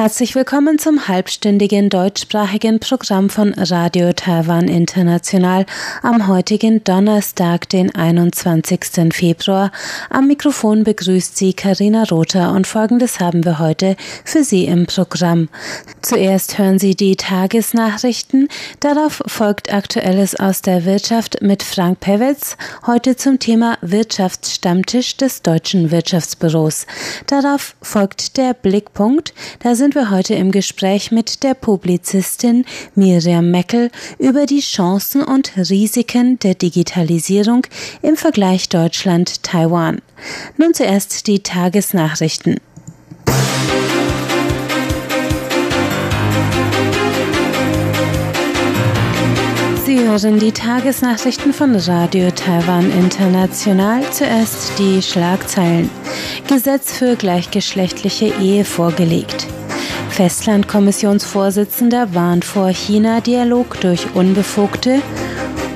Herzlich willkommen zum halbstündigen deutschsprachigen Programm von Radio Taiwan International am heutigen Donnerstag, den 21. Februar. Am Mikrofon begrüßt Sie Karina Rother und folgendes haben wir heute für Sie im Programm. Zuerst hören Sie die Tagesnachrichten, darauf folgt Aktuelles aus der Wirtschaft mit Frank Pewitz, heute zum Thema Wirtschaftsstammtisch des Deutschen Wirtschaftsbüros. Darauf folgt der Blickpunkt, da sind sind wir heute im Gespräch mit der Publizistin Miriam Meckel über die Chancen und Risiken der Digitalisierung im Vergleich Deutschland-Taiwan. Nun zuerst die Tagesnachrichten. Sie hören die Tagesnachrichten von Radio Taiwan International. Zuerst die Schlagzeilen. Gesetz für gleichgeschlechtliche Ehe vorgelegt. Festlandkommissionsvorsitzender warnt vor China-Dialog durch Unbefugte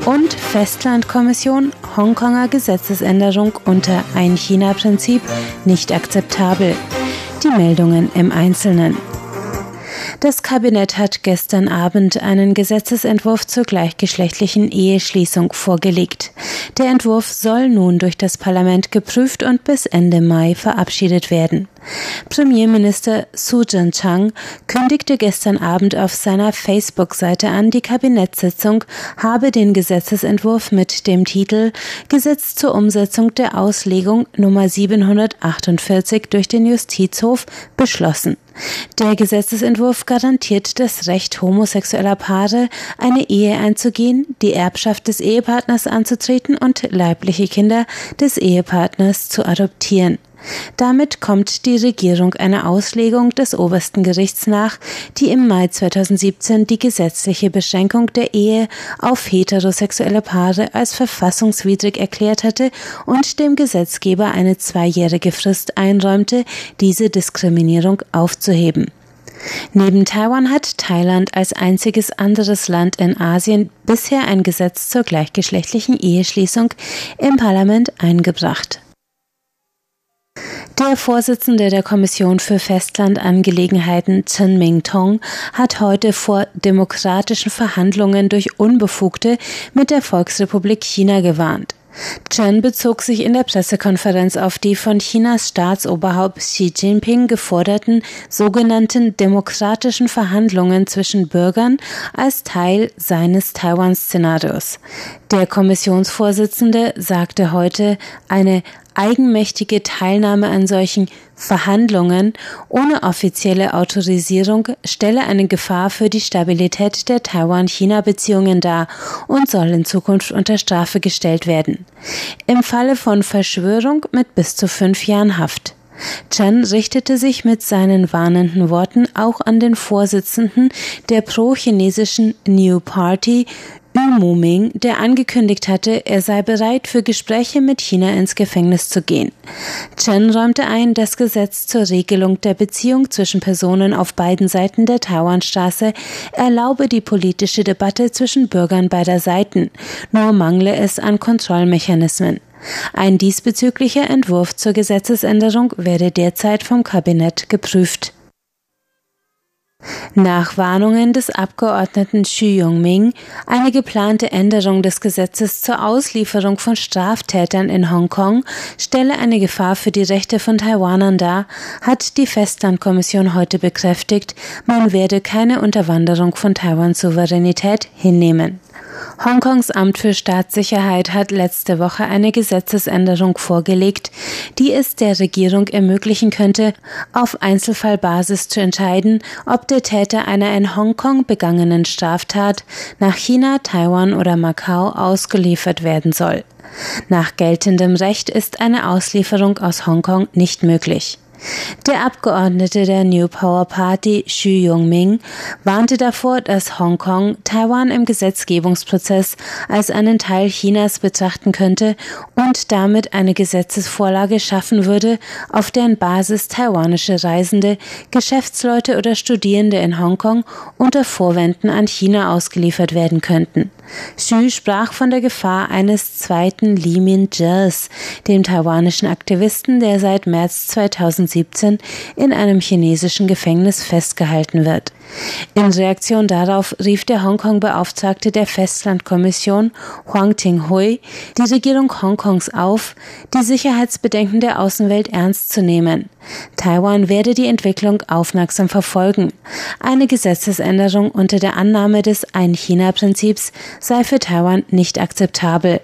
und Festlandkommission Hongkonger Gesetzesänderung unter Ein-China-Prinzip nicht akzeptabel. Die Meldungen im Einzelnen. Das Kabinett hat gestern Abend einen Gesetzesentwurf zur gleichgeschlechtlichen Eheschließung vorgelegt. Der Entwurf soll nun durch das Parlament geprüft und bis Ende Mai verabschiedet werden. Premierminister Su Jin-chang kündigte gestern Abend auf seiner Facebook-Seite an, die Kabinettssitzung habe den Gesetzesentwurf mit dem Titel Gesetz zur Umsetzung der Auslegung Nummer 748 durch den Justizhof beschlossen. Der Gesetzesentwurf garantiert das Recht homosexueller Paare, eine Ehe einzugehen, die Erbschaft des Ehepartners anzutreten und leibliche Kinder des Ehepartners zu adoptieren. Damit kommt die Regierung einer Auslegung des obersten Gerichts nach, die im Mai 2017 die gesetzliche Beschränkung der Ehe auf heterosexuelle Paare als verfassungswidrig erklärt hatte und dem Gesetzgeber eine zweijährige Frist einräumte, diese Diskriminierung aufzuheben. Neben Taiwan hat Thailand als einziges anderes Land in Asien bisher ein Gesetz zur gleichgeschlechtlichen Eheschließung im Parlament eingebracht. Der Vorsitzende der Kommission für Festlandangelegenheiten Chen Ming-Tong hat heute vor demokratischen Verhandlungen durch Unbefugte mit der Volksrepublik China gewarnt. Chen bezog sich in der Pressekonferenz auf die von Chinas Staatsoberhaupt Xi Jinping geforderten sogenannten demokratischen Verhandlungen zwischen Bürgern als Teil seines Taiwan-Szenarios. Der Kommissionsvorsitzende sagte heute, eine eigenmächtige Teilnahme an solchen Verhandlungen ohne offizielle Autorisierung stelle eine Gefahr für die Stabilität der Taiwan-China-Beziehungen dar und soll in Zukunft unter Strafe gestellt werden. Im Falle von Verschwörung mit bis zu fünf Jahren Haft. Chen richtete sich mit seinen warnenden Worten auch an den Vorsitzenden der pro-chinesischen New Party Yu Muming, der angekündigt hatte, er sei bereit, für Gespräche mit China ins Gefängnis zu gehen. Chen räumte ein, das Gesetz zur Regelung der Beziehung zwischen Personen auf beiden Seiten der Taiwanstraße erlaube die politische Debatte zwischen Bürgern beider Seiten, nur mangle es an Kontrollmechanismen. Ein diesbezüglicher Entwurf zur Gesetzesänderung werde derzeit vom Kabinett geprüft. Nach Warnungen des Abgeordneten Xu Yongming, eine geplante Änderung des Gesetzes zur Auslieferung von Straftätern in Hongkong stelle eine Gefahr für die Rechte von Taiwanern dar, hat die Festlandkommission heute bekräftigt, man werde keine Unterwanderung von Taiwans Souveränität hinnehmen. Hongkongs Amt für Staatssicherheit hat letzte Woche eine Gesetzesänderung vorgelegt, die es der Regierung ermöglichen könnte, auf Einzelfallbasis zu entscheiden, ob der Täter einer in Hongkong begangenen Straftat nach China, Taiwan oder Macau ausgeliefert werden soll. Nach geltendem Recht ist eine Auslieferung aus Hongkong nicht möglich. Der Abgeordnete der New Power Party, Xu Yongming, warnte davor, dass Hongkong Taiwan im Gesetzgebungsprozess als einen Teil Chinas betrachten könnte und damit eine Gesetzesvorlage schaffen würde, auf deren Basis taiwanische Reisende, Geschäftsleute oder Studierende in Hongkong unter Vorwänden an China ausgeliefert werden könnten. Xu sprach von der Gefahr eines zweiten Li Min-jes, dem taiwanischen Aktivisten, der seit März 2017 in einem chinesischen Gefängnis festgehalten wird. In Reaktion darauf rief der Hongkong-Beauftragte der Festlandkommission Huang Ting-hui die Regierung Hongkongs auf, die Sicherheitsbedenken der Außenwelt ernst zu nehmen. Taiwan werde die Entwicklung aufmerksam verfolgen. Eine Gesetzesänderung unter der Annahme des Ein-China-Prinzips sei für Taiwan nicht akzeptabel.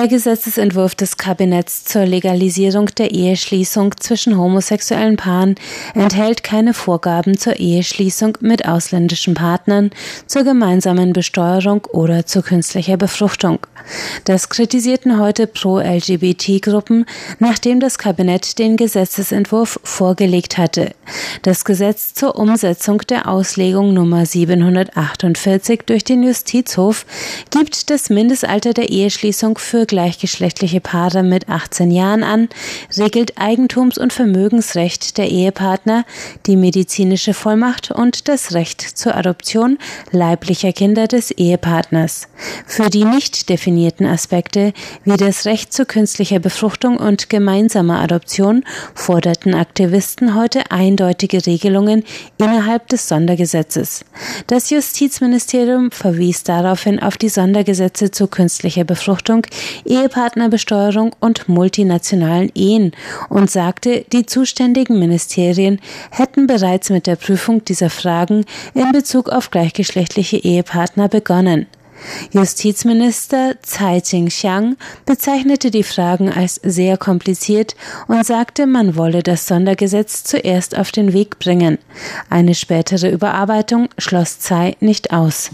Der Gesetzesentwurf des Kabinetts zur Legalisierung der Eheschließung zwischen homosexuellen Paaren enthält keine Vorgaben zur Eheschließung mit ausländischen Partnern, zur gemeinsamen Besteuerung oder zur künstlicher Befruchtung. Das kritisierten heute Pro-LGBT-Gruppen, nachdem das Kabinett den Gesetzesentwurf vorgelegt hatte. Das Gesetz zur Umsetzung der Auslegung Nummer 748 durch den Justizhof gibt das Mindestalter der Eheschließung für gleichgeschlechtliche Paare mit 18 Jahren an, regelt Eigentums- und Vermögensrecht der Ehepartner, die medizinische Vollmacht und das Recht zur Adoption leiblicher Kinder des Ehepartners. Für die nicht definierten Aspekte wie das Recht zu künstlicher Befruchtung und gemeinsamer Adoption forderten Aktivisten heute eindeutige Regelungen innerhalb des Sondergesetzes. Das Justizministerium verwies daraufhin auf die Sondergesetze zu künstlicher Befruchtung, Ehepartnerbesteuerung und multinationalen Ehen und sagte, die zuständigen Ministerien hätten bereits mit der Prüfung dieser Fragen in Bezug auf gleichgeschlechtliche Ehepartner begonnen. Justizminister Tsai Ching-xiang bezeichnete die Fragen als sehr kompliziert und sagte, man wolle das Sondergesetz zuerst auf den Weg bringen. Eine spätere Überarbeitung schloss Tsai nicht aus.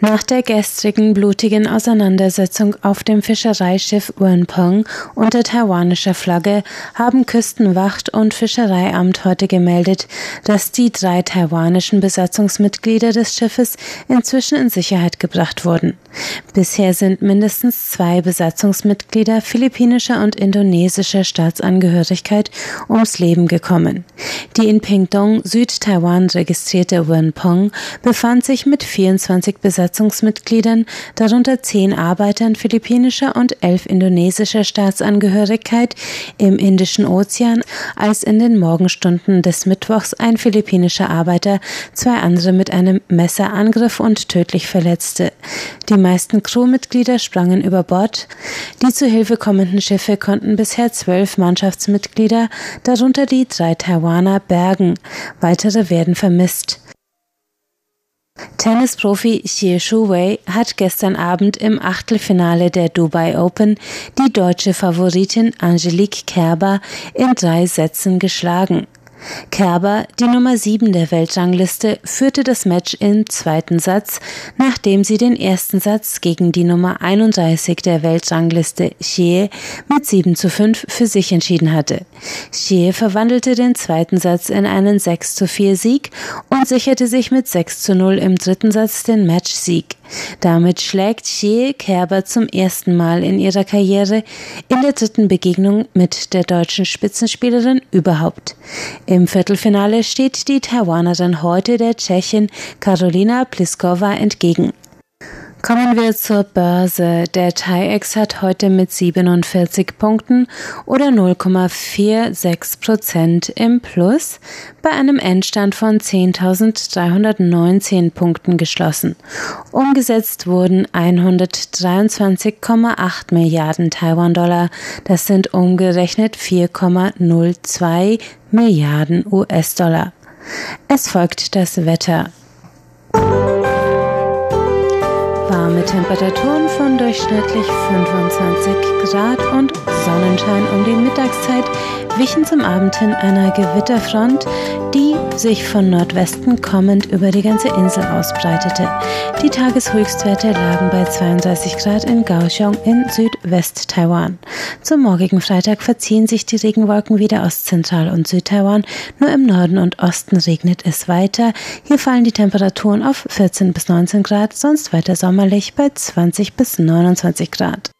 Nach der gestrigen blutigen Auseinandersetzung auf dem Fischereischiff Wenpeng unter taiwanischer Flagge haben Küstenwacht und Fischereiamt heute gemeldet, dass die drei taiwanischen Besatzungsmitglieder des Schiffes inzwischen in Sicherheit gebracht wurden. Bisher sind mindestens zwei Besatzungsmitglieder philippinischer und indonesischer Staatsangehörigkeit ums Leben gekommen. Die in Pingdong, Südtaiwan registrierte Wenpeng befand sich mit 24 Besatzungsmitgliedern Besatzungsmitgliedern, darunter zehn Arbeitern philippinischer und elf indonesischer Staatsangehörigkeit, im Indischen Ozean, als in den Morgenstunden des Mittwochs ein philippinischer Arbeiter zwei andere mit einem Messer angriff und tödlich verletzte. Die meisten Crewmitglieder sprangen über Bord. Die zu Hilfe kommenden Schiffe konnten bisher zwölf Mannschaftsmitglieder, darunter die drei Taiwaner, bergen. Weitere werden vermisst. Tennisprofi Xie Shuwei hat gestern Abend im Achtelfinale der Dubai Open die deutsche Favoritin Angelique Kerber in drei Sätzen geschlagen. Kerber, die Nummer 7 der Weltrangliste, führte das Match im zweiten Satz, nachdem sie den ersten Satz gegen die Nummer 31 der Weltrangliste Xie mit 7 zu 5 für sich entschieden hatte. Xie verwandelte den zweiten Satz in einen 6 zu 4 Sieg und sicherte sich mit 6 zu 0 im dritten Satz den Matchsieg. Damit schlägt Xie Kerber zum ersten Mal in ihrer Karriere in der dritten Begegnung mit der deutschen Spitzenspielerin überhaupt. Im Viertelfinale steht die Taiwanerin heute der Tschechin Karolina Pliskova entgegen. Kommen wir zur Börse. Der TAIEX hat heute mit 47 Punkten oder 0,46 Prozent im Plus bei einem Endstand von 10.319 Punkten geschlossen. Umgesetzt wurden 123,8 Milliarden Taiwan-Dollar. Das sind umgerechnet 4,02 Milliarden US-Dollar. Es folgt das Wetter. Warme Temperaturen von durchschnittlich 25 Grad und Sonnenschein um die Mittagszeit wichen zum Abend hin einer Gewitterfront, die sich von Nordwesten kommend über die ganze Insel ausbreitete. Die Tageshöchstwerte lagen bei 32 Grad in Kaohsiung in Südwest-Taiwan. Zum morgigen Freitag verziehen sich die Regenwolken wieder aus Zentral- und Südtaiwan. Nur im Norden und Osten regnet es weiter. Hier fallen die Temperaturen auf 14 bis 19 Grad, sonst weiter sommerlich bei 20 bis 29 Grad.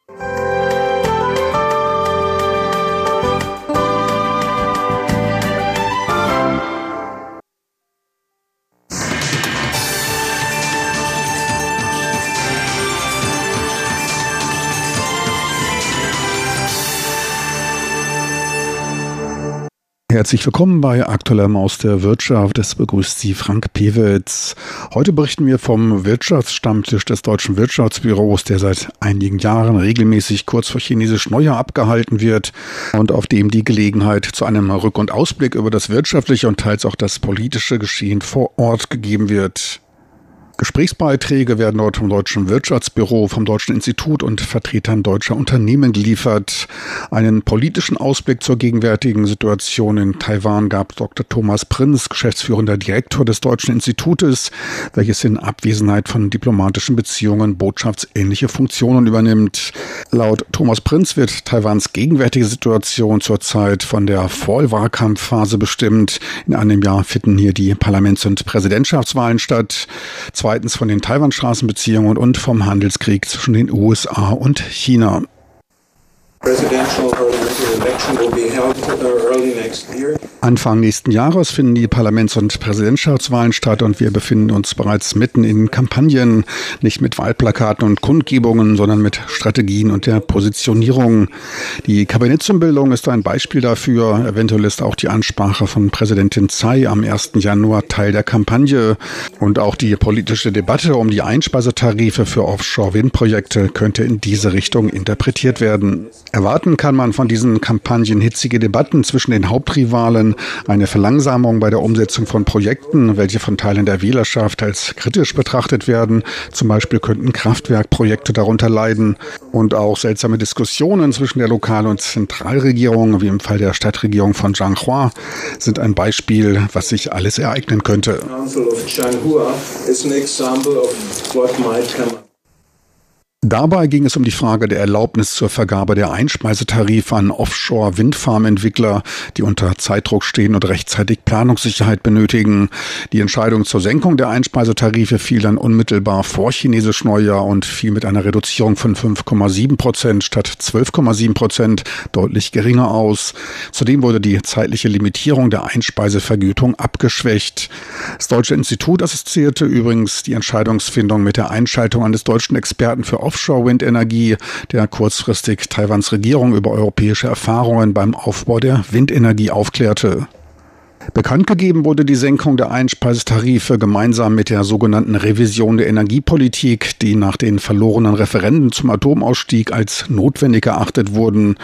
Herzlich willkommen bei Aktueller Maus der Wirtschaft. Es begrüßt Sie Frank Pewitz. Heute berichten wir vom Wirtschaftsstammtisch des Deutschen Wirtschaftsbüros, der seit einigen Jahren regelmäßig kurz vor Chinesisch Neujahr abgehalten wird und auf dem die Gelegenheit zu einem Rück- und Ausblick über das wirtschaftliche und teils auch das politische Geschehen vor Ort gegeben wird. Gesprächsbeiträge werden dort vom Deutschen Wirtschaftsbüro, vom Deutschen Institut und Vertretern deutscher Unternehmen geliefert. Einen politischen Ausblick zur gegenwärtigen Situation in Taiwan gab Dr. Thomas Prinz, geschäftsführender Direktor des Deutschen Institutes, welches in Abwesenheit von diplomatischen Beziehungen botschaftsähnliche Funktionen übernimmt. Laut Thomas Prinz wird Taiwans gegenwärtige Situation zurzeit von der Vollwahlkampfphase bestimmt. In einem Jahr finden hier die Parlaments- und Präsidentschaftswahlen statt zweitens von den Taiwan-Straßenbeziehungen und vom Handelskrieg zwischen den USA und China. Presidential uh. Anfang nächsten Jahres finden die Parlaments- und Präsidentschaftswahlen statt und wir befinden uns bereits mitten in Kampagnen, nicht mit Wahlplakaten und Kundgebungen, sondern mit Strategien und der Positionierung. Die Kabinettsumbildung ist ein Beispiel dafür. Eventuell ist auch die Ansprache von Präsidentin Tsai am 1. Januar Teil der Kampagne und auch die politische Debatte um die Einspeisetarife für Offshore-Windprojekte könnte in diese Richtung interpretiert werden. Erwarten kann man von diesen Kampagnen hitzige Debatten zwischen den Hauptrivalen eine Verlangsamung bei der Umsetzung von Projekten, welche von Teilen der Wählerschaft als kritisch betrachtet werden. Zum Beispiel könnten Kraftwerkprojekte darunter leiden und auch seltsame Diskussionen zwischen der Lokal- und Zentralregierung, wie im Fall der Stadtregierung von Zhanghua, sind ein Beispiel, was sich alles ereignen könnte. Dabei ging es um die Frage der Erlaubnis zur Vergabe der Einspeisetarife an Offshore-Windfarmentwickler, die unter Zeitdruck stehen und rechtzeitig Planungssicherheit benötigen. Die Entscheidung zur Senkung der Einspeisetarife fiel dann unmittelbar vor chinesisch Neujahr und fiel mit einer Reduzierung von 5,7 Prozent statt 12,7 Prozent deutlich geringer aus. Zudem wurde die zeitliche Limitierung der Einspeisevergütung abgeschwächt. Das Deutsche Institut assoziierte übrigens die Entscheidungsfindung mit der Einschaltung eines deutschen Experten für Offshore-Windenergie, der kurzfristig Taiwans Regierung über europäische Erfahrungen beim Aufbau der Windenergie aufklärte. Bekannt gegeben wurde die Senkung der Einspeistarife gemeinsam mit der sogenannten Revision der Energiepolitik, die nach den verlorenen Referenden zum Atomausstieg als notwendig erachtet wurden.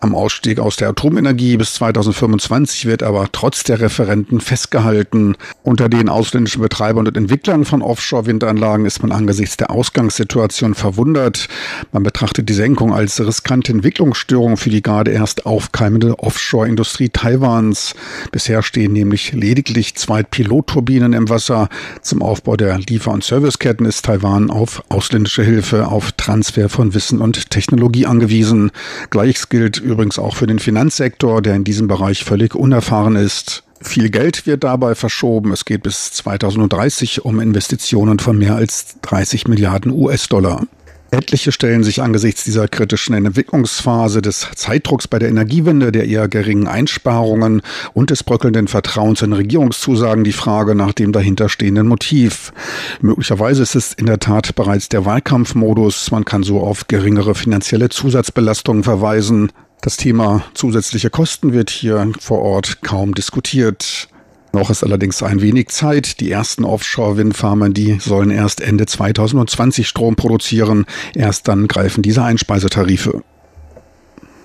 Am Ausstieg aus der Atomenergie bis 2025 wird aber trotz der Referenden festgehalten. Unter den ausländischen Betreibern und Entwicklern von Offshore-Windanlagen ist man angesichts der Ausgangssituation verwundert. Man betrachtet die Senkung als riskante Entwicklungsstörung für die gerade erst aufkeimende Offshore-Industrie Taiwans. Bisher stehen nämlich lediglich zwei Pilotturbinen im Wasser. Zum Aufbau der Liefer- und Serviceketten ist Taiwan auf ausländische Hilfe, auf Transfer von Wissen und Technologie angewiesen. Gleiches gilt übrigens auch für den Finanzsektor, der in diesem Bereich völlig unerfahren ist. Viel Geld wird dabei verschoben. Es geht bis 2030 um Investitionen von mehr als 30 Milliarden US-Dollar. Etliche stellen sich angesichts dieser kritischen Entwicklungsphase des Zeitdrucks bei der Energiewende, der eher geringen Einsparungen und des bröckelnden Vertrauens in Regierungszusagen die Frage nach dem dahinterstehenden Motiv. Möglicherweise ist es in der Tat bereits der Wahlkampfmodus. Man kann so auf geringere finanzielle Zusatzbelastungen verweisen. Das Thema zusätzliche Kosten wird hier vor Ort kaum diskutiert. Noch ist allerdings ein wenig Zeit. Die ersten Offshore-Windfarmen, die sollen erst Ende 2020 Strom produzieren. Erst dann greifen diese Einspeisetarife.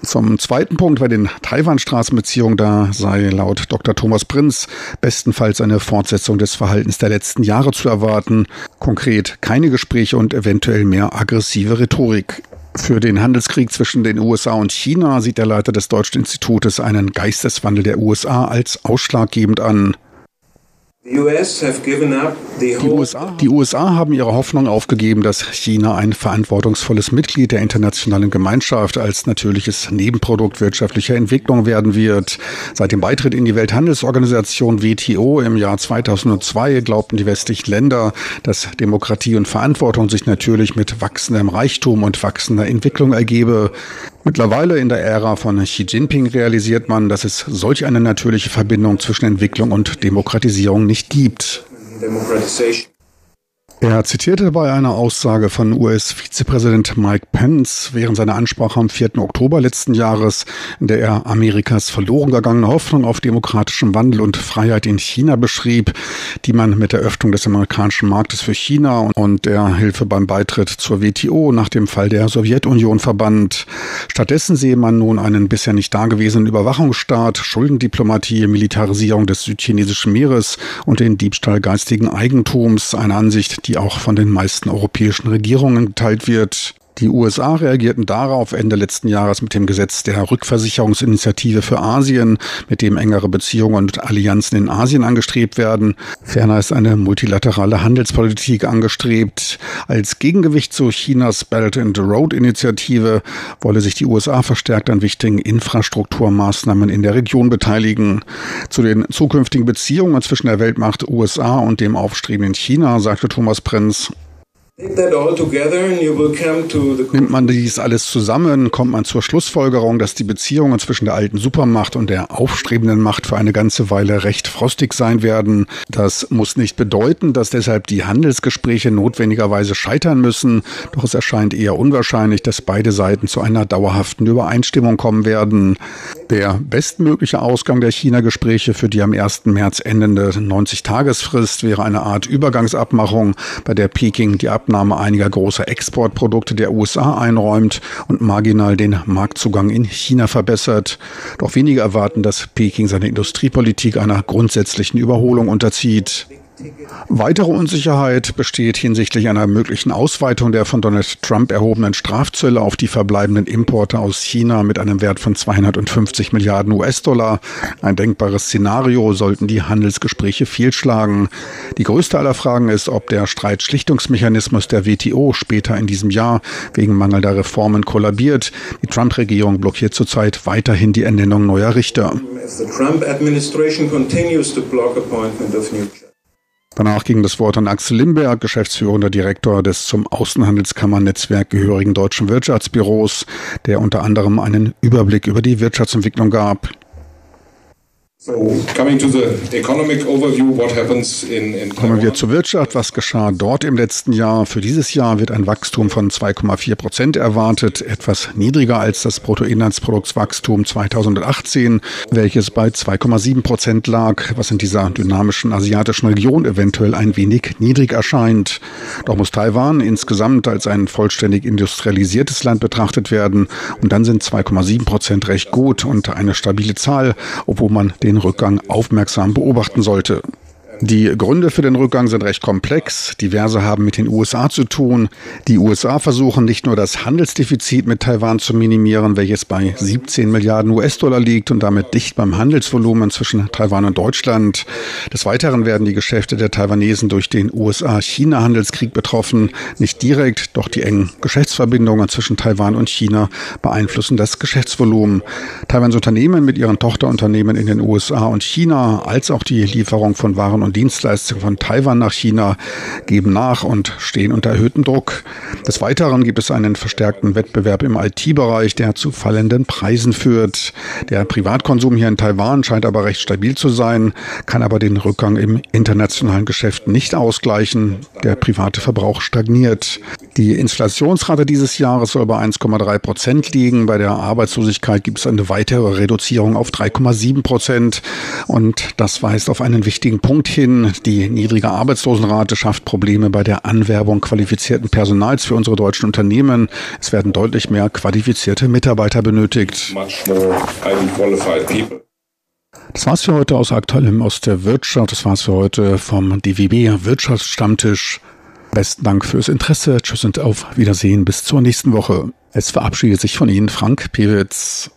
Zum zweiten Punkt bei den Taiwan-Straßenbeziehungen, da sei laut Dr. Thomas Prinz bestenfalls eine Fortsetzung des Verhaltens der letzten Jahre zu erwarten. Konkret keine Gespräche und eventuell mehr aggressive Rhetorik. Für den Handelskrieg zwischen den USA und China sieht der Leiter des Deutschen Institutes einen Geisteswandel der USA als ausschlaggebend an. Die USA, die USA, haben ihre Hoffnung aufgegeben, dass China ein verantwortungsvolles Mitglied der internationalen Gemeinschaft als natürliches Nebenprodukt wirtschaftlicher Entwicklung werden wird. Seit dem Beitritt in die Welthandelsorganisation WTO im Jahr 2002 glaubten die westlichen Länder, dass Demokratie und Verantwortung sich natürlich mit wachsendem Reichtum und wachsender Entwicklung ergebe. Mittlerweile in der Ära von Xi Jinping realisiert man, dass es solch eine natürliche Verbindung zwischen Entwicklung und Demokratisierung nicht gibt. Er zitierte bei einer Aussage von US-Vizepräsident Mike Pence während seiner Ansprache am 4. Oktober letzten Jahres, in der er Amerikas verloren gegangene Hoffnung auf demokratischen Wandel und Freiheit in China beschrieb, die man mit der Öffnung des amerikanischen Marktes für China und der Hilfe beim Beitritt zur WTO nach dem Fall der Sowjetunion verband. Stattdessen sehe man nun einen bisher nicht dagewesenen Überwachungsstaat, Schuldendiplomatie, Militarisierung des südchinesischen Meeres und den Diebstahl geistigen Eigentums, eine Ansicht, die auch von den meisten europäischen Regierungen geteilt wird. Die USA reagierten darauf Ende letzten Jahres mit dem Gesetz der Rückversicherungsinitiative für Asien, mit dem engere Beziehungen und Allianzen in Asien angestrebt werden. Ferner ist eine multilaterale Handelspolitik angestrebt. Als Gegengewicht zu Chinas Belt and Road Initiative wolle sich die USA verstärkt an wichtigen Infrastrukturmaßnahmen in der Region beteiligen. Zu den zukünftigen Beziehungen zwischen der Weltmacht USA und dem aufstrebenden China sagte Thomas Prinz, Nimmt man dies alles zusammen, kommt man zur Schlussfolgerung, dass die Beziehungen zwischen der alten Supermacht und der aufstrebenden Macht für eine ganze Weile recht frostig sein werden. Das muss nicht bedeuten, dass deshalb die Handelsgespräche notwendigerweise scheitern müssen, doch es erscheint eher unwahrscheinlich, dass beide Seiten zu einer dauerhaften Übereinstimmung kommen werden. Der bestmögliche Ausgang der China-Gespräche für die am 1. März endende 90-Tagesfrist wäre eine Art Übergangsabmachung, bei der Peking die Ab Abnahme einiger großer Exportprodukte der USA einräumt und marginal den Marktzugang in China verbessert. Doch wenige erwarten, dass Peking seine Industriepolitik einer grundsätzlichen Überholung unterzieht. Weitere Unsicherheit besteht hinsichtlich einer möglichen Ausweitung der von Donald Trump erhobenen Strafzölle auf die verbleibenden Importe aus China mit einem Wert von 250 Milliarden US-Dollar. Ein denkbares Szenario sollten die Handelsgespräche fehlschlagen. Die größte aller Fragen ist, ob der Streitschlichtungsmechanismus der WTO später in diesem Jahr wegen mangelnder Reformen kollabiert. Die Trump-Regierung blockiert zurzeit weiterhin die Ernennung neuer Richter. Danach ging das Wort an Axel Limberg, geschäftsführender Direktor des zum Außenhandelskammernetzwerk gehörigen Deutschen Wirtschaftsbüros, der unter anderem einen Überblick über die Wirtschaftsentwicklung gab. Kommen wir zur Wirtschaft. Was geschah dort im letzten Jahr? Für dieses Jahr wird ein Wachstum von 2,4 Prozent erwartet, etwas niedriger als das Bruttoinlandsproduktswachstum 2018, welches bei 2,7 Prozent lag, was in dieser dynamischen asiatischen Region eventuell ein wenig niedrig erscheint. Doch muss Taiwan insgesamt als ein vollständig industrialisiertes Land betrachtet werden und dann sind 2,7 Prozent recht gut und eine stabile Zahl, obwohl man den Rückgang aufmerksam beobachten sollte. Die Gründe für den Rückgang sind recht komplex. Diverse haben mit den USA zu tun. Die USA versuchen nicht nur das Handelsdefizit mit Taiwan zu minimieren, welches bei 17 Milliarden US-Dollar liegt und damit dicht beim Handelsvolumen zwischen Taiwan und Deutschland. Des Weiteren werden die Geschäfte der Taiwanesen durch den USA-China-Handelskrieg betroffen. Nicht direkt, doch die engen Geschäftsverbindungen zwischen Taiwan und China beeinflussen das Geschäftsvolumen. Taiwans Unternehmen mit ihren Tochterunternehmen in den USA und China als auch die Lieferung von Waren und und Dienstleistungen von Taiwan nach China geben nach und stehen unter erhöhtem Druck. Des Weiteren gibt es einen verstärkten Wettbewerb im IT-Bereich, der zu fallenden Preisen führt. Der Privatkonsum hier in Taiwan scheint aber recht stabil zu sein, kann aber den Rückgang im internationalen Geschäft nicht ausgleichen. Der private Verbrauch stagniert. Die Inflationsrate dieses Jahres soll bei 1,3 Prozent liegen. Bei der Arbeitslosigkeit gibt es eine weitere Reduzierung auf 3,7 Prozent. Und das weist auf einen wichtigen Punkt hin hin. Die niedrige Arbeitslosenrate schafft Probleme bei der Anwerbung qualifizierten Personals für unsere deutschen Unternehmen. Es werden deutlich mehr qualifizierte Mitarbeiter benötigt. Das war's für heute aus Aktuellem aus der Wirtschaft. Das war's für heute vom DWB Wirtschaftsstammtisch. Besten Dank fürs Interesse. Tschüss und auf Wiedersehen. Bis zur nächsten Woche. Es verabschiedet sich von Ihnen Frank Pewitz.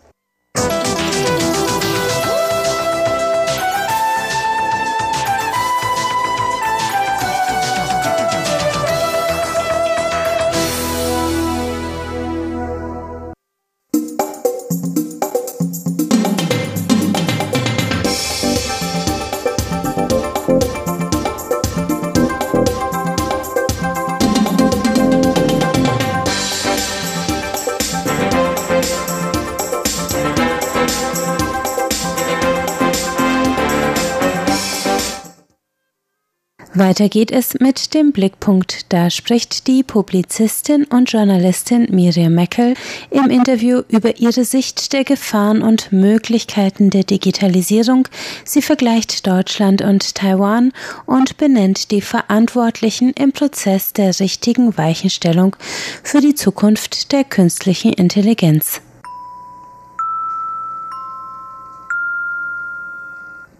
Weiter geht es mit dem Blickpunkt. Da spricht die Publizistin und Journalistin Miriam Meckel im Interview über ihre Sicht der Gefahren und Möglichkeiten der Digitalisierung. Sie vergleicht Deutschland und Taiwan und benennt die Verantwortlichen im Prozess der richtigen Weichenstellung für die Zukunft der künstlichen Intelligenz.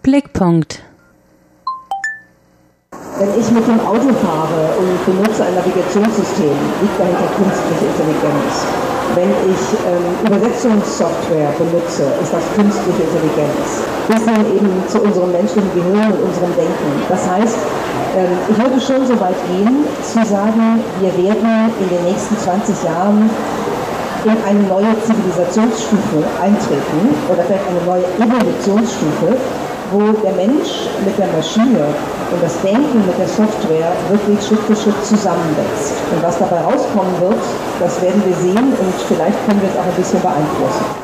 Blickpunkt wenn ich mit dem Auto fahre und benutze ein Navigationssystem, liegt dahinter künstliche Intelligenz. Wenn ich ähm, Übersetzungssoftware benutze, ist das künstliche Intelligenz. Bis hin eben zu unserem menschlichen Gehirn und unserem Denken. Das heißt, ähm, ich würde schon so weit gehen, zu sagen, wir werden in den nächsten 20 Jahren in eine neue Zivilisationsstufe eintreten oder vielleicht eine neue Evolutionsstufe, wo der Mensch mit der Maschine und das Denken mit der Software wirklich Schritt für Schritt zusammenwächst. Und was dabei rauskommen wird, das werden wir sehen und vielleicht können wir es auch ein bisschen beeinflussen.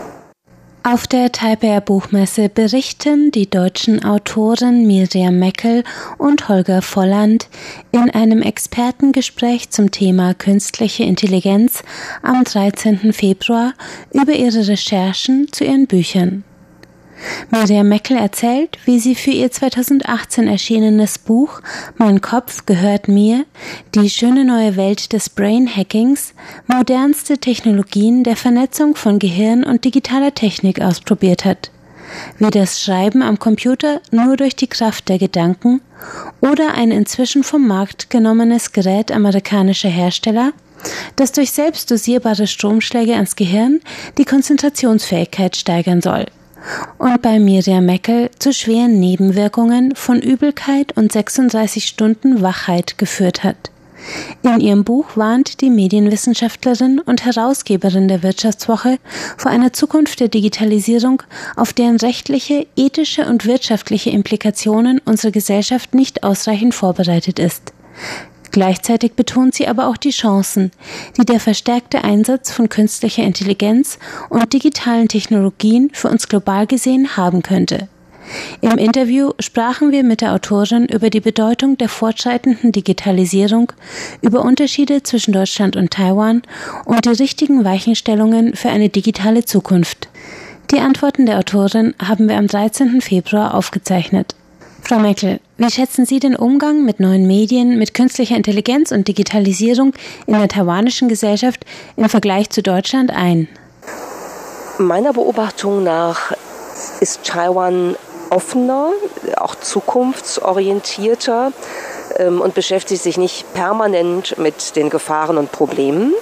Auf der Taipei Buchmesse berichten die deutschen Autoren Miriam Meckel und Holger Volland in einem Expertengespräch zum Thema künstliche Intelligenz am 13. Februar über ihre Recherchen zu ihren Büchern. Maria Meckel erzählt, wie sie für ihr 2018 erschienenes Buch Mein Kopf gehört mir, die schöne neue Welt des Brain Hackings, modernste Technologien der Vernetzung von Gehirn und digitaler Technik ausprobiert hat. Wie das Schreiben am Computer nur durch die Kraft der Gedanken oder ein inzwischen vom Markt genommenes Gerät amerikanischer Hersteller das durch selbst dosierbare Stromschläge ans Gehirn die Konzentrationsfähigkeit steigern soll und bei Miriam Meckel zu schweren Nebenwirkungen von Übelkeit und 36 Stunden Wachheit geführt hat. In ihrem Buch warnt die Medienwissenschaftlerin und Herausgeberin der Wirtschaftswoche vor einer Zukunft der Digitalisierung, auf deren rechtliche, ethische und wirtschaftliche Implikationen unsere Gesellschaft nicht ausreichend vorbereitet ist. Gleichzeitig betont sie aber auch die Chancen, die der verstärkte Einsatz von künstlicher Intelligenz und digitalen Technologien für uns global gesehen haben könnte. Im Interview sprachen wir mit der Autorin über die Bedeutung der fortschreitenden Digitalisierung, über Unterschiede zwischen Deutschland und Taiwan und die richtigen Weichenstellungen für eine digitale Zukunft. Die Antworten der Autorin haben wir am 13. Februar aufgezeichnet. Frau Meckel, wie schätzen Sie den Umgang mit neuen Medien, mit künstlicher Intelligenz und Digitalisierung in der taiwanischen Gesellschaft im Vergleich zu Deutschland ein? Meiner Beobachtung nach ist Taiwan offener, auch zukunftsorientierter ähm, und beschäftigt sich nicht permanent mit den Gefahren und Problemen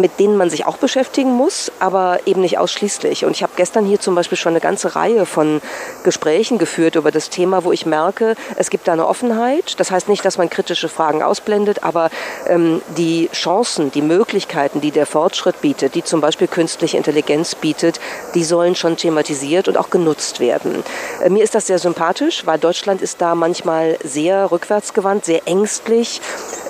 mit denen man sich auch beschäftigen muss, aber eben nicht ausschließlich. Und ich habe gestern hier zum Beispiel schon eine ganze Reihe von Gesprächen geführt über das Thema, wo ich merke, es gibt da eine Offenheit. Das heißt nicht, dass man kritische Fragen ausblendet, aber ähm, die Chancen, die Möglichkeiten, die der Fortschritt bietet, die zum Beispiel künstliche Intelligenz bietet, die sollen schon thematisiert und auch genutzt werden. Äh, mir ist das sehr sympathisch, weil Deutschland ist da manchmal sehr rückwärtsgewandt, sehr ängstlich,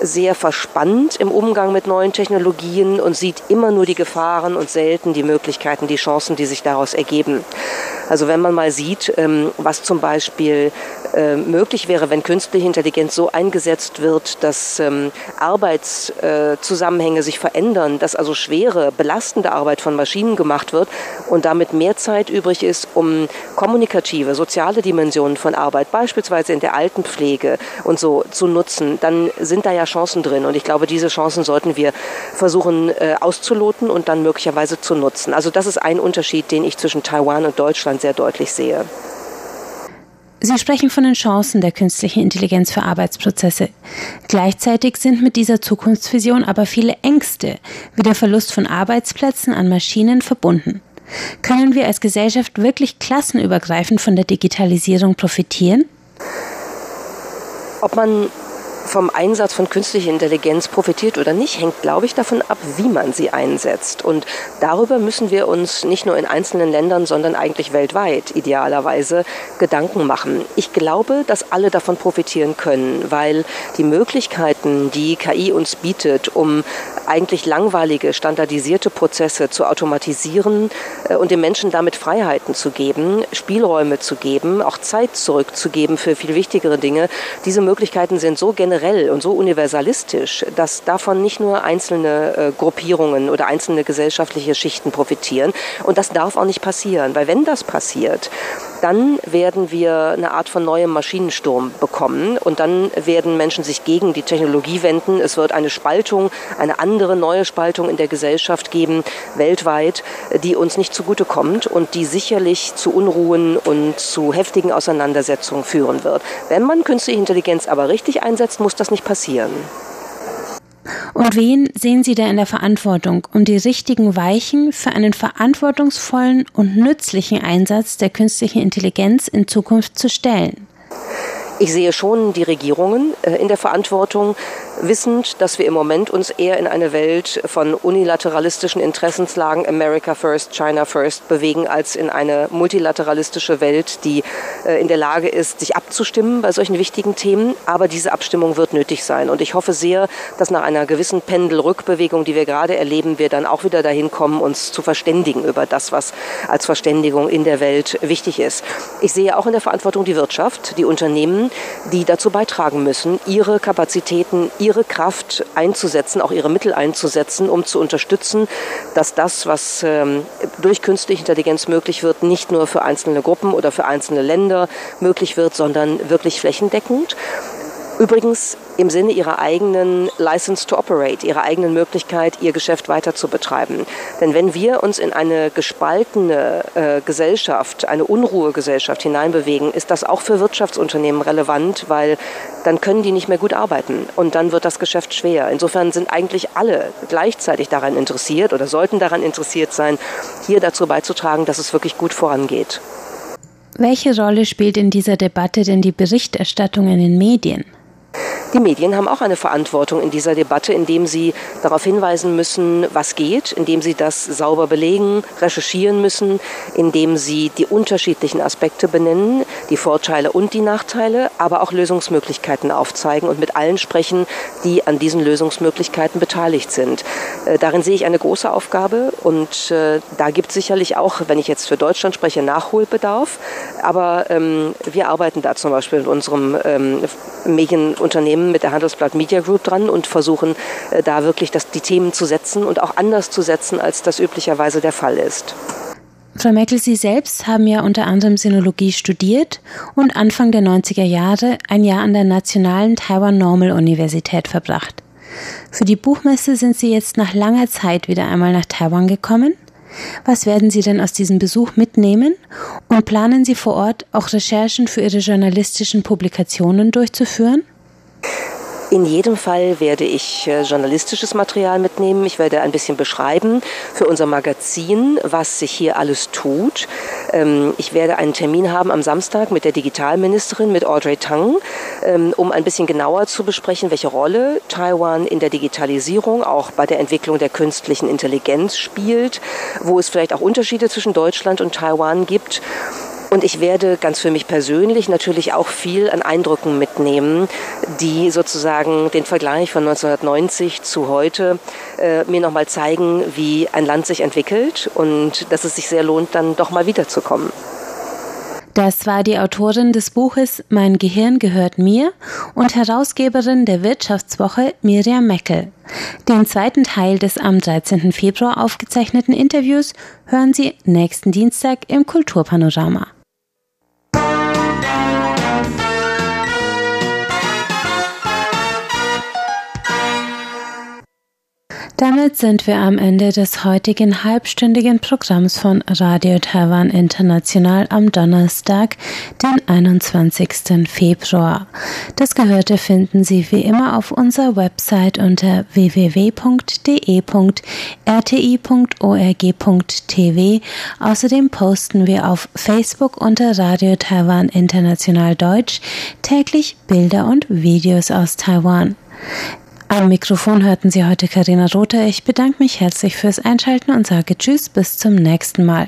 sehr verspannt im Umgang mit neuen Technologien und sieht immer nur die Gefahren und selten die Möglichkeiten, die Chancen, die sich daraus ergeben. Also wenn man mal sieht, ähm, was zum Beispiel äh, möglich wäre, wenn künstliche Intelligenz so eingesetzt wird, dass ähm, Arbeitszusammenhänge sich verändern, dass also schwere, belastende Arbeit von Maschinen gemacht wird und damit mehr Zeit übrig ist, um kommunikative, soziale Dimensionen von Arbeit, beispielsweise in der Altenpflege und so zu nutzen, dann sind da ja Chancen drin. Und ich glaube, diese Chancen sollten wir versuchen äh, auszuloten und dann möglicherweise zu nutzen. Also das ist ein Unterschied, den ich zwischen Taiwan und Deutschland sehr deutlich sehe. Sie sprechen von den Chancen der künstlichen Intelligenz für Arbeitsprozesse. Gleichzeitig sind mit dieser Zukunftsvision aber viele Ängste, wie der Verlust von Arbeitsplätzen an Maschinen, verbunden. Können wir als Gesellschaft wirklich klassenübergreifend von der Digitalisierung profitieren? Ob man vom Einsatz von künstlicher Intelligenz profitiert oder nicht, hängt, glaube ich, davon ab, wie man sie einsetzt. Und darüber müssen wir uns nicht nur in einzelnen Ländern, sondern eigentlich weltweit idealerweise Gedanken machen. Ich glaube, dass alle davon profitieren können, weil die Möglichkeiten, die KI uns bietet, um eigentlich langweilige, standardisierte Prozesse zu automatisieren äh, und den Menschen damit Freiheiten zu geben, Spielräume zu geben, auch Zeit zurückzugeben für viel wichtigere Dinge, diese Möglichkeiten sind so generell generell und so universalistisch, dass davon nicht nur einzelne äh, Gruppierungen oder einzelne gesellschaftliche Schichten profitieren. Und das darf auch nicht passieren, weil wenn das passiert, dann werden wir eine Art von neuem Maschinensturm bekommen und dann werden Menschen sich gegen die Technologie wenden. Es wird eine Spaltung, eine andere neue Spaltung in der Gesellschaft geben, weltweit, die uns nicht zugutekommt und die sicherlich zu Unruhen und zu heftigen Auseinandersetzungen führen wird. Wenn man künstliche Intelligenz aber richtig einsetzt, muss das nicht passieren. Und wen sehen Sie da in der Verantwortung, um die richtigen Weichen für einen verantwortungsvollen und nützlichen Einsatz der künstlichen Intelligenz in Zukunft zu stellen? Ich sehe schon die Regierungen äh, in der Verantwortung, wissend, dass wir im Moment uns eher in eine Welt von unilateralistischen Interessenslagen America First, China First bewegen, als in eine multilateralistische Welt, die äh, in der Lage ist, sich abzustimmen bei solchen wichtigen Themen. Aber diese Abstimmung wird nötig sein. Und ich hoffe sehr, dass nach einer gewissen Pendelrückbewegung, die wir gerade erleben, wir dann auch wieder dahin kommen, uns zu verständigen über das, was als Verständigung in der Welt wichtig ist. Ich sehe auch in der Verantwortung die Wirtschaft, die Unternehmen, die dazu beitragen müssen, ihre Kapazitäten, ihre ihre Kraft einzusetzen, auch ihre Mittel einzusetzen, um zu unterstützen, dass das, was ähm, durch künstliche Intelligenz möglich wird, nicht nur für einzelne Gruppen oder für einzelne Länder möglich wird, sondern wirklich flächendeckend. Übrigens im Sinne ihrer eigenen License to Operate, ihrer eigenen Möglichkeit, ihr Geschäft weiter zu betreiben. Denn wenn wir uns in eine gespaltene äh, Gesellschaft, eine Unruhegesellschaft hineinbewegen, ist das auch für Wirtschaftsunternehmen relevant, weil dann können die nicht mehr gut arbeiten und dann wird das Geschäft schwer. Insofern sind eigentlich alle gleichzeitig daran interessiert oder sollten daran interessiert sein, hier dazu beizutragen, dass es wirklich gut vorangeht. Welche Rolle spielt in dieser Debatte denn die Berichterstattung in den Medien? Die Medien haben auch eine Verantwortung in dieser Debatte, indem sie darauf hinweisen müssen, was geht, indem sie das sauber belegen, recherchieren müssen, indem sie die unterschiedlichen Aspekte benennen, die Vorteile und die Nachteile, aber auch Lösungsmöglichkeiten aufzeigen und mit allen sprechen, die an diesen Lösungsmöglichkeiten beteiligt sind. Äh, darin sehe ich eine große Aufgabe und äh, da gibt es sicherlich auch, wenn ich jetzt für Deutschland spreche, Nachholbedarf. Aber ähm, wir arbeiten da zum Beispiel in unserem ähm, Medienunternehmen Unternehmen mit der Handelsblatt Media Group dran und versuchen äh, da wirklich das, die Themen zu setzen und auch anders zu setzen, als das üblicherweise der Fall ist. Frau Merkel, Sie selbst haben ja unter anderem Sinologie studiert und Anfang der 90er Jahre ein Jahr an der Nationalen Taiwan Normal Universität verbracht. Für die Buchmesse sind Sie jetzt nach langer Zeit wieder einmal nach Taiwan gekommen. Was werden Sie denn aus diesem Besuch mitnehmen? Und planen Sie vor Ort auch Recherchen für Ihre journalistischen Publikationen durchzuführen? In jedem Fall werde ich äh, journalistisches Material mitnehmen. Ich werde ein bisschen beschreiben für unser Magazin, was sich hier alles tut. Ähm, ich werde einen Termin haben am Samstag mit der Digitalministerin, mit Audrey Tang, ähm, um ein bisschen genauer zu besprechen, welche Rolle Taiwan in der Digitalisierung, auch bei der Entwicklung der künstlichen Intelligenz spielt, wo es vielleicht auch Unterschiede zwischen Deutschland und Taiwan gibt. Und ich werde ganz für mich persönlich natürlich auch viel an Eindrücken mitnehmen, die sozusagen den Vergleich von 1990 zu heute äh, mir nochmal zeigen, wie ein Land sich entwickelt und dass es sich sehr lohnt, dann doch mal wiederzukommen. Das war die Autorin des Buches Mein Gehirn gehört mir und Herausgeberin der Wirtschaftswoche Miriam Meckel. Den zweiten Teil des am 13. Februar aufgezeichneten Interviews hören Sie nächsten Dienstag im Kulturpanorama. Damit sind wir am Ende des heutigen halbstündigen Programms von Radio Taiwan International am Donnerstag, den 21. Februar. Das Gehörte finden Sie wie immer auf unserer Website unter www.de.rti.org.tv. Außerdem posten wir auf Facebook unter Radio Taiwan International Deutsch täglich Bilder und Videos aus Taiwan. Am Mikrofon hörten Sie heute Karina Rother. Ich bedanke mich herzlich fürs Einschalten und sage Tschüss bis zum nächsten Mal.